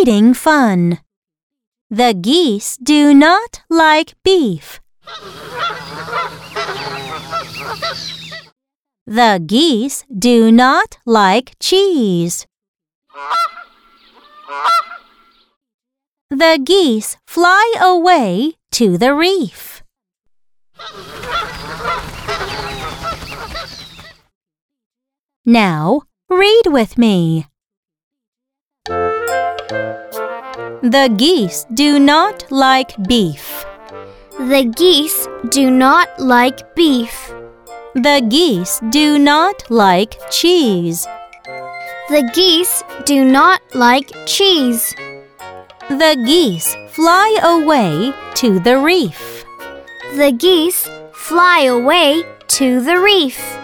reading fun. The geese do not like beef. The geese do not like cheese. The geese fly away to the reef. Now, read with me. The geese do not like beef. The geese do not like beef. The geese do not like cheese. The geese do not like cheese. The geese fly away to the reef. The geese fly away to the reef.